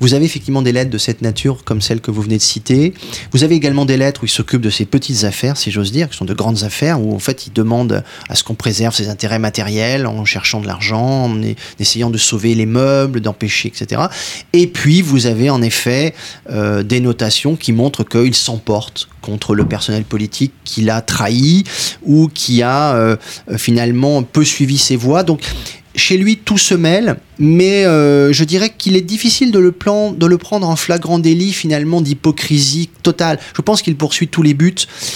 vous avez effectivement des lettres de cette nature, comme celle que vous venez de citer. Vous avez également des lettres où il s'occupe de ses petites affaires, si j'ose dire, qui sont de grandes affaires, où en fait il demande à ce qu'on préserve ses intérêts matériels en cherchant de l'argent, en essayant de sauver les meubles, d'empêcher, etc. Et puis, vous avez en effet euh, des notations qui montrent qu'il s'en porte contre le personnel politique qui l'a trahi ou qui a euh, finalement peu suivi ses voies. Donc chez lui, tout se mêle, mais euh, je dirais qu'il est difficile de le, plan, de le prendre en flagrant délit finalement d'hypocrisie totale. Je pense qu'il poursuit tous les buts.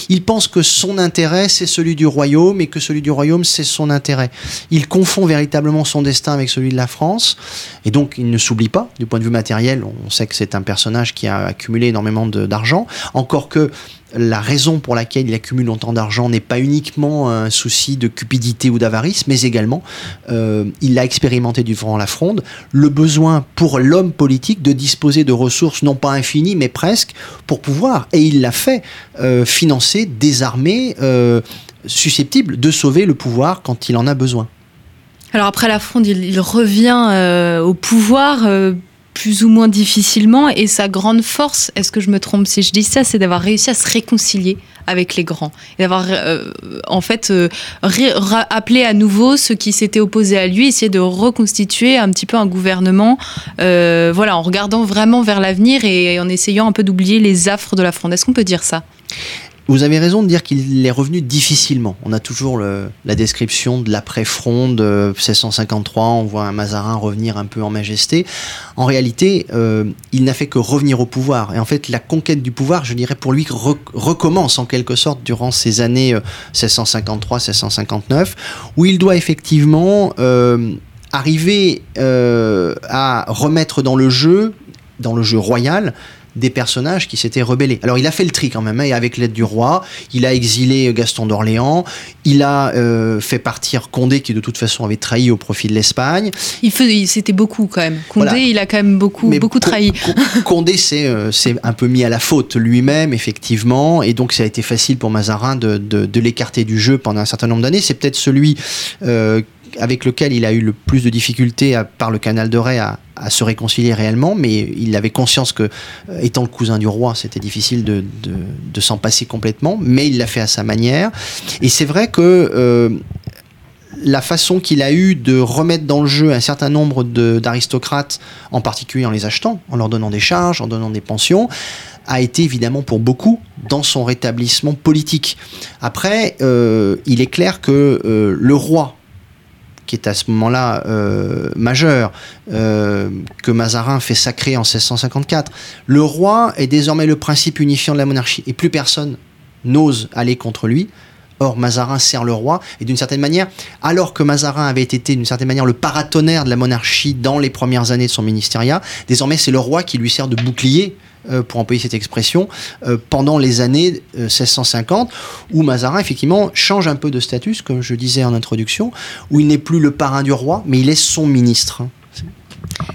Il pense que son intérêt, c'est celui du royaume et que celui du royaume, c'est son intérêt. Il confond véritablement son destin avec celui de la France et donc il ne s'oublie pas du point de vue matériel. On sait que c'est un personnage qui a accumulé énormément d'argent, encore que la raison pour laquelle il accumule autant d'argent n'est pas uniquement un souci de cupidité ou d'avarice, mais également, euh, il l'a expérimenté durant la fronde, le besoin pour l'homme politique de disposer de ressources non pas infinies, mais presque, pour pouvoir, et il l'a fait, euh, financer des armées euh, susceptibles de sauver le pouvoir quand il en a besoin. Alors après la fronde, il, revient au pouvoir plus ou moins difficilement. Et sa grande force, est-ce que je me trompe si je dis ça, c'est d'avoir réussi à se réconcilier avec les grands et d'avoir euh, en fait euh, appelé à nouveau ceux qui s'étaient opposés à lui, essayer de reconstituer un petit peu un gouvernement, euh, voilà, en regardant vraiment vers l'avenir et en essayant un peu d'oublier les affres de la fronde. Est-ce qu'on peut dire ça? Vous avez raison de dire qu'il est revenu difficilement. On a toujours la description de l'après-fronde 1653, on voit un Mazarin revenir un peu en majesté. En réalité, euh, il n'a fait que revenir au pouvoir. Et en fait, la conquête du pouvoir, je dirais pour lui, recommence en quelque sorte durant ces années 1653-1659, euh, où il doit effectivement euh, arriver à remettre dans le jeu, dans le jeu royal, des personnages qui s'étaient rebellés. Alors il a fait le tri quand même, hein, et avec l'aide du roi, il a exilé Gaston d'Orléans, il a euh, fait partir Condé qui de toute façon avait trahi au profit de l'Espagne. Il c'était beaucoup quand même. Condé, il a quand même beaucoup, beaucoup trahi. Condé euh, s'est un peu mis à la faute lui-même, effectivement, et donc ça a été facile pour Mazarin de, de, l'écarter du jeu pendant un certain nombre d'années. C'est peut-être celui euh, avec lequel il a eu le plus de difficultés à, par le canal de Ray à, se réconcilier réellement, mais il avait conscience que, euh, étant le cousin du roi, c'était difficile de, s'en passer complètement, mais il l'a fait à sa manière. Et c'est vrai que euh, la façon qu'il a eu de remettre dans le jeu un certain nombre d'aristocrates, en particulier en les achetant, en leur donnant des charges, en donnant des pensions, a été évidemment pour beaucoup dans son rétablissement politique. Après, euh, il est clair que le roi qui est à ce moment-là euh, majeur, euh, que Mazarin fait sacrer en 1654. Le roi est désormais le principe unifiant de la monarchie et plus personne n'ose aller contre lui. Or, Mazarin sert le roi, et d'une certaine manière, alors que Mazarin avait été d'une certaine manière le paratonnerre de la monarchie dans les premières années de son ministériat, désormais c'est le roi qui lui sert de bouclier euh, pour employer cette expression, euh, pendant les années 1650, euh, où Mazarin, effectivement, change un peu de statut, comme je disais en introduction, où il n'est plus le parrain du roi, mais il est son ministre.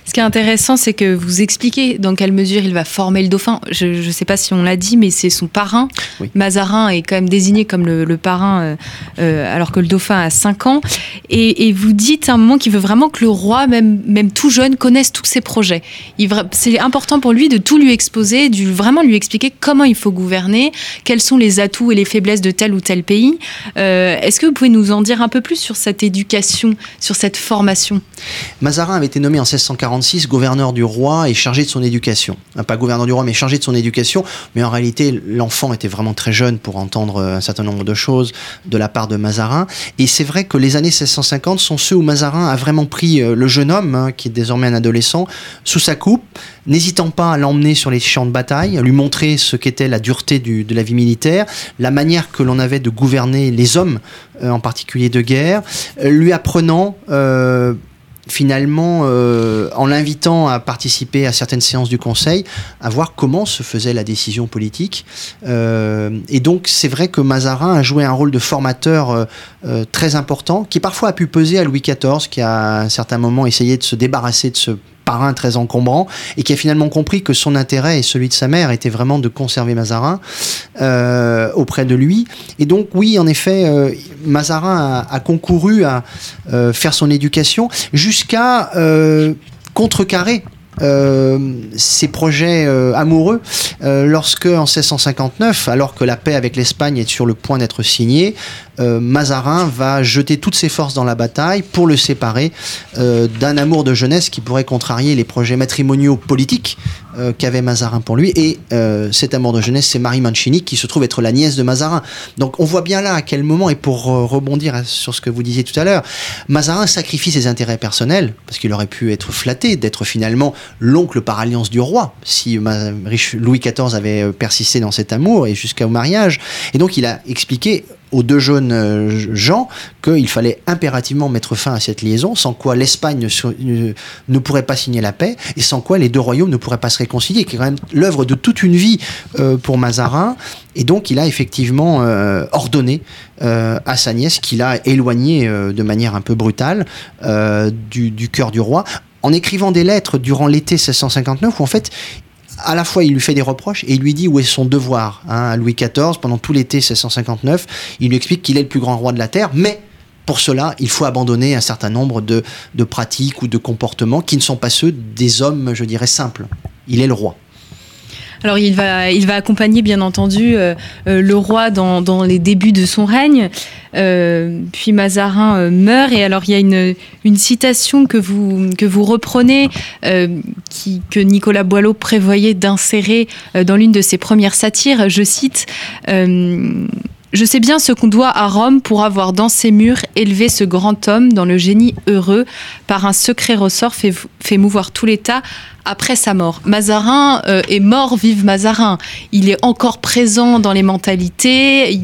Ce qui est intéressant, c'est que vous expliquez dans quelle mesure il va former le dauphin. Je ne sais pas si on l'a dit, mais c'est son parrain. Mazarin est quand même désigné comme le, parrain, euh, euh, alors que le dauphin a 5 ans. Et, vous dites à un moment qu'il veut vraiment que le roi, même, même tout jeune, connaisse tous ses projets. C'est important pour lui de tout lui exposer, de vraiment lui expliquer comment il faut gouverner, quels sont les atouts et les faiblesses de tel ou tel pays. Euh, est-ce que vous pouvez nous en dire un peu plus sur cette éducation, sur cette formation? Mazarin avait été nommé en 1646 gouverneur du roi et chargé de son éducation. Pas gouverneur du roi, mais chargé de son éducation. Mais en réalité, l'enfant était vraiment très jeune pour entendre un certain nombre de choses de la part de Mazarin. Et c'est vrai que les années 1650 sont ceux où Mazarin a vraiment pris euh, le jeune homme, hein, qui est désormais un adolescent, sous sa coupe, n'hésitant pas à l'emmener sur les champs de bataille, à lui montrer ce qu'était la dureté de la vie militaire, la manière que l'on avait de gouverner les hommes, euh, en particulier de guerre, euh, lui apprenant finalement, euh, en l'invitant à participer à certaines séances du Conseil, à voir comment se faisait la décision politique. Euh, et donc, c'est vrai que Mazarin a joué un rôle de formateur euh, très important, qui parfois a pu peser à Louis XIV, qui a à un certain moment essayé de se débarrasser de ce parrain très encombrant et qui a finalement compris que son intérêt et celui de sa mère était vraiment de conserver Mazarin euh, auprès de lui. Et donc oui, en effet, euh, Mazarin a, concouru à euh, faire son éducation jusqu'à contrecarrer ses projets amoureux lorsque en 1659, alors que la paix avec l'Espagne est sur le point d'être signée, Mazarin va jeter toutes ses forces dans la bataille pour le séparer d'un amour de jeunesse qui pourrait contrarier les projets matrimoniaux politiques qu'avait Mazarin pour lui. Et cet amour de jeunesse, c'est Marie Mancini qui se trouve être la nièce de Mazarin. Donc on voit bien là à quel moment, et pour rebondir sur ce que vous disiez tout à l'heure, Mazarin sacrifie ses intérêts personnels, parce qu'il aurait pu être flatté d'être finalement l'oncle par alliance du roi, si Louis XIV avait persisté dans cet amour et jusqu'au mariage. Et donc il a expliqué aux deux jeunes euh, gens qu'il fallait impérativement mettre fin à cette liaison, sans quoi l'Espagne ne, pourrait pas signer la paix, et sans quoi les deux royaumes ne pourraient pas se réconcilier, qui est quand même l'œuvre de toute une vie euh, pour Mazarin. Et donc il a effectivement euh, ordonné à sa nièce qu'il a éloigné de manière un peu brutale du, du cœur du roi, en écrivant des lettres durant l'été 1659, où en fait à la fois il lui fait des reproches et il lui dit où est son devoir. Hein, à Louis XIV, pendant tout l'été 1659, il lui explique qu'il est le plus grand roi de la Terre, mais pour cela, il faut abandonner un certain nombre de, de pratiques ou de comportements qui ne sont pas ceux des hommes, je dirais, simples. Il est le roi. Alors il va, il accompagner bien entendu euh, euh, le roi dans, les débuts de son règne. Euh, puis Mazarin meurt et alors il y a une, citation que vous, reprenez que Nicolas Boileau prévoyait d'insérer dans l'une de ses premières satires. Je cite je sais bien ce qu'on doit à Rome pour avoir dans ses murs élevé ce grand homme dans le génie heureux, par un secret ressort fait mouvoir tout l'État après sa mort. Mazarin euh, est mort, vive Mazarin. Il est encore présent dans les mentalités,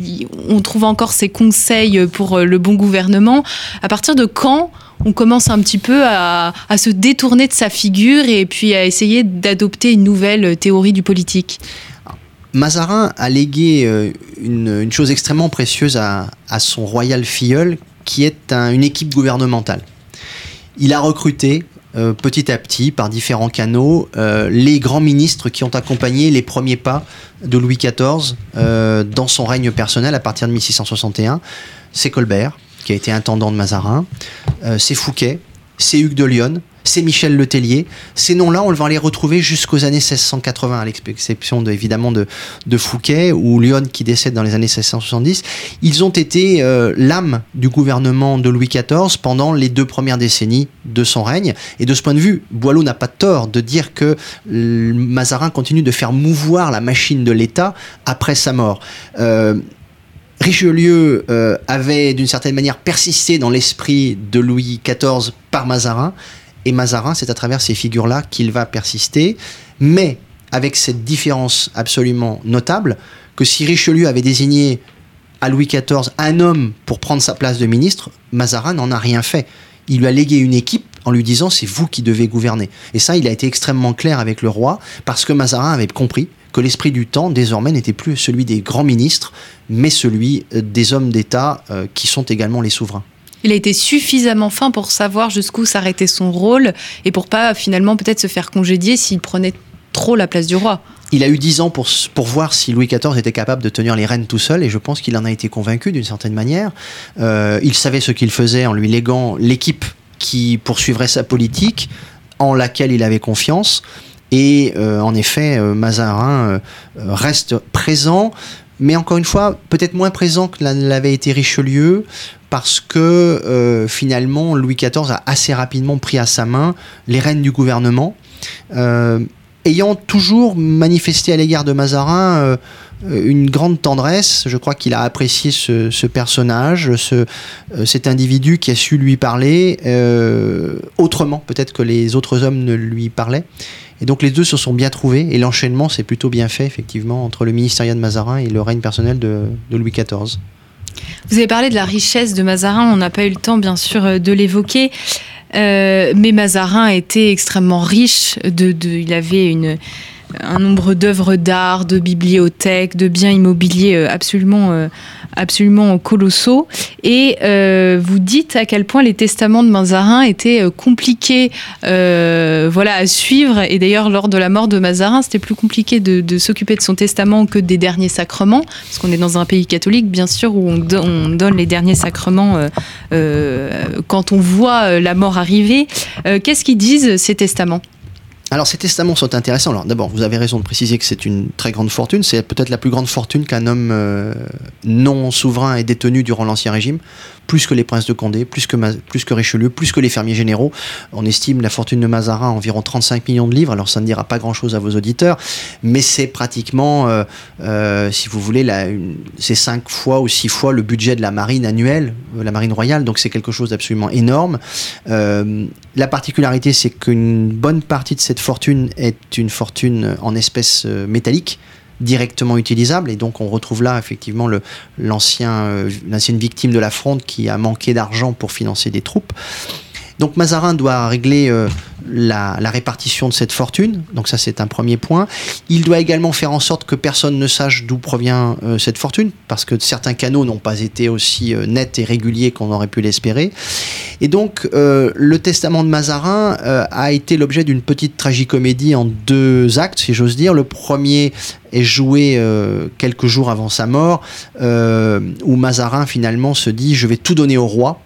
on trouve encore ses conseils pour euh, le bon gouvernement. À partir de quand on commence un petit peu à, se détourner de sa figure et puis à essayer d'adopter une nouvelle théorie du politique? Mazarin a légué euh, une, chose extrêmement précieuse à, son royal filleul, qui est une équipe gouvernementale. Il a recruté euh, petit à petit, par différents canaux, euh, les grands ministres qui ont accompagné les premiers pas de Louis XIV dans son règne personnel à partir de 1661. C'est Colbert, qui a été intendant de Mazarin, c'est Fouquet, c'est Hugues de Lyon, c'est Michel Letellier. Ces noms-là, on va les retrouver jusqu'aux années 1680, à l'exception évidemment de, Fouquet ou Lyon qui décède dans les années 1670. Ils ont été euh, l'âme du gouvernement de Louis XIV pendant les deux premières décennies de son règne. Et de ce point de vue, Boileau n'a pas tort de dire que Mazarin continue de faire mouvoir la machine de l'État après sa mort. Euh, Richelieu euh, avait d'une certaine manière persisté dans l'esprit de Louis XIV par Mazarin, et Mazarin, c'est à travers ces figures-là qu'il va persister, mais avec cette différence absolument notable que si Richelieu avait désigné à Louis XIV un homme pour prendre sa place de ministre, Mazarin n'en a rien fait. Il lui a légué une équipe en lui disant c'est vous qui devez gouverner. Et ça, il a été extrêmement clair avec le roi parce que Mazarin avait compris que l'esprit du temps désormais n'était plus celui des grands ministres, mais celui des hommes d'État euh, qui sont également les souverains il a été suffisamment fin pour savoir jusqu'où s'arrêtait son rôle et pour pas finalement peut-être se faire congédier s'il prenait trop la place du roi. Il a eu dix ans pour, pour voir si Louis XIV était capable de tenir les rênes tout seul, et je pense qu'il en a été convaincu d'une certaine manière. Euh, il savait ce qu'il faisait en lui léguant l'équipe qui poursuivrait sa politique, en laquelle il avait confiance. Et euh, en effet, euh, Mazarin reste présent, mais encore une fois, peut-être moins présent que l'avait été Richelieu, parce que euh, finalement Louis XIV a assez rapidement pris à sa main les rênes du gouvernement, euh, ayant toujours manifesté à l'égard de Mazarin euh, une grande tendresse. Je crois qu'il a apprécié ce, personnage, ce, cet individu qui a su lui parler autrement peut-être que les autres hommes ne lui parlaient. Et donc les deux se sont bien trouvés et l'enchaînement s'est plutôt bien fait effectivement entre le ministériat de Mazarin et le règne personnel de, Louis XIV. Vous avez parlé de la richesse de Mazarin, on n'a pas eu le temps bien sûr euh, de l'évoquer. Euh, mais Mazarin était extrêmement riche. De, il avait une, un nombre d'œuvres d'art, de bibliothèques, de biens immobiliers euh, absolument absolument colossaux. Et euh, vous dites à quel point les testaments de Mazarin étaient euh, compliqués euh, voilà, à suivre. Et d'ailleurs, lors de la mort de Mazarin, c'était plus compliqué de, s'occuper de son testament que des derniers sacrements, parce qu'on est dans un pays catholique, bien sûr, où on, donne les derniers sacrements quand on voit la mort arriver. Qu'est-ce qu'ils disent, ces testaments? Alors ces testaments sont intéressants. Alors d'abord, vous avez raison de préciser que c'est une très grande fortune. C'est peut-être la plus grande fortune qu'un homme euh, non souverain ait détenue durant l'Ancien Régime, plus que les princes de Condé, plus que, plus que Richelieu, plus que les fermiers généraux. On estime la fortune de Mazarin à environ 35 millions de livres. Alors ça ne dira pas grand-chose à vos auditeurs, mais c'est pratiquement, euh, euh, si vous voulez, c'est cinq fois ou six fois le budget de la marine annuelle, la marine royale. Donc c'est quelque chose d'absolument énorme. la particularité, c'est qu'une bonne partie de cette fortune est une fortune en espèces euh, métalliques directement utilisable et donc on retrouve là effectivement euh, l'ancienne victime de la fronde qui a manqué d'argent pour financer des troupes. Donc Mazarin doit régler euh, la, répartition de cette fortune, donc ça c'est un premier point. Il doit également faire en sorte que personne ne sache d'où provient euh, cette fortune, parce que certains canaux n'ont pas été aussi euh, nets et réguliers qu'on aurait pu l'espérer. Et donc le testament de Mazarin a été l'objet d'une petite tragicomédie en deux actes, si j'ose dire. Le premier est joué quelques jours avant sa mort, où Mazarin finalement se dit je vais tout donner au roi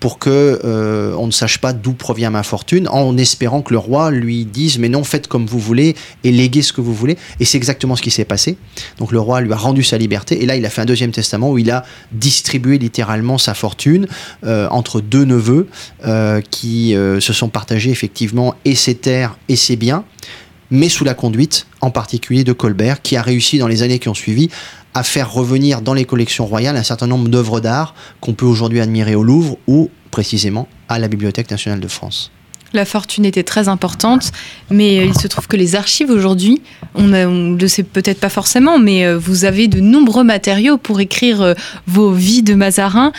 pour que euh, on ne sache pas d'où provient ma fortune, en espérant que le roi lui dise mais non faites comme vous voulez et léguez ce que vous voulez. Et c'est exactement ce qui s'est passé. Donc le roi lui a rendu sa liberté et là il a fait un deuxième testament où il a distribué littéralement sa fortune euh, entre deux neveux euh, qui se sont partagés effectivement et ses terres et ses biens mais sous la conduite en particulier de Colbert, qui a réussi dans les années qui ont suivi à faire revenir dans les collections royales un certain nombre d'œuvres d'art qu'on peut aujourd'hui admirer au Louvre ou précisément à la Bibliothèque nationale de France. La fortune était très importante, mais euh, il se trouve que les archives aujourd'hui, on ne le sait peut-être pas forcément, mais euh, vous avez de nombreux matériaux pour écrire euh, vos vies de Mazarin.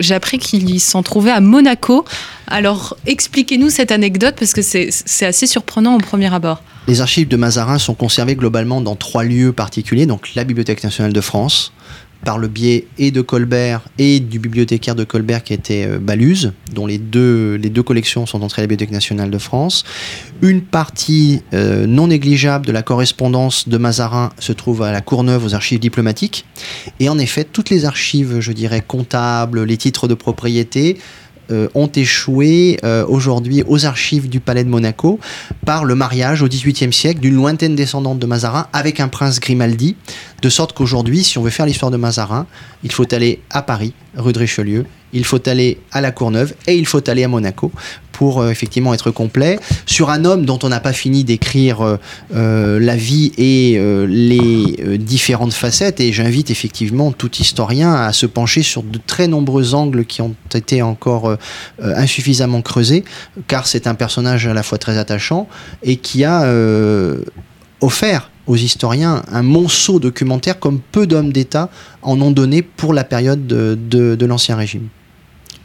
J'ai appris qu'il s'en trouvait à Monaco. Alors expliquez-nous cette anecdote parce que c'est assez surprenant au premier abord. Les archives de Mazarin sont conservées globalement dans trois lieux particuliers, donc la Bibliothèque nationale de France, par le biais et de Colbert et du bibliothécaire de Colbert qui était euh, Baluse, dont les deux, collections sont entrées à la Bibliothèque nationale de France. Une partie euh, non négligeable de la correspondance de Mazarin se trouve à la Courneuve aux archives diplomatiques. Et en effet, toutes les archives, je dirais, comptables, les titres de propriété, euh, ont échoué euh, aujourd'hui aux archives du palais de Monaco par le mariage au XVIIIe siècle d'une lointaine descendante de Mazarin avec un prince Grimaldi, de sorte qu'aujourd'hui, si on veut faire l'histoire de Mazarin, il faut aller à Paris, rue de Richelieu, il faut aller à la Courneuve et il faut aller à Monaco pour euh, effectivement être complet sur un homme dont on n'a pas fini d'écrire euh, euh, la vie et les différentes facettes et j'invite effectivement tout historien à se pencher sur de très nombreux angles qui ont été encore insuffisamment creusés car c'est un personnage à la fois très attachant et qui a offert aux historiens un monceau documentaire comme peu d'hommes d'État en ont donné pour la période de l'Ancien Régime.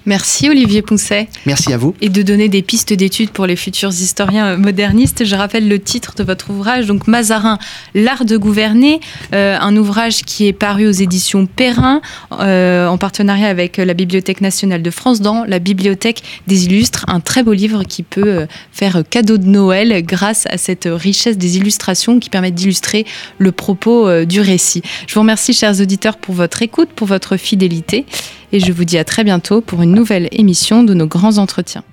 Merci Olivier Poncet. Merci à vous. Et de donner des pistes d'études pour les futurs historiens modernistes. Je rappelle le titre de votre ouvrage, donc Mazarin, l'art de gouverner, euh, un ouvrage qui est paru aux éditions Perrin euh, en partenariat avec la Bibliothèque nationale de France dans la Bibliothèque des Illustres, un très beau livre qui peut euh, faire cadeau de Noël grâce à cette richesse des illustrations qui permettent d'illustrer le propos du récit. Je vous remercie chers auditeurs pour votre écoute, pour votre fidélité et je vous dis à très bientôt pour une nouvelle émission de nos grands entretiens.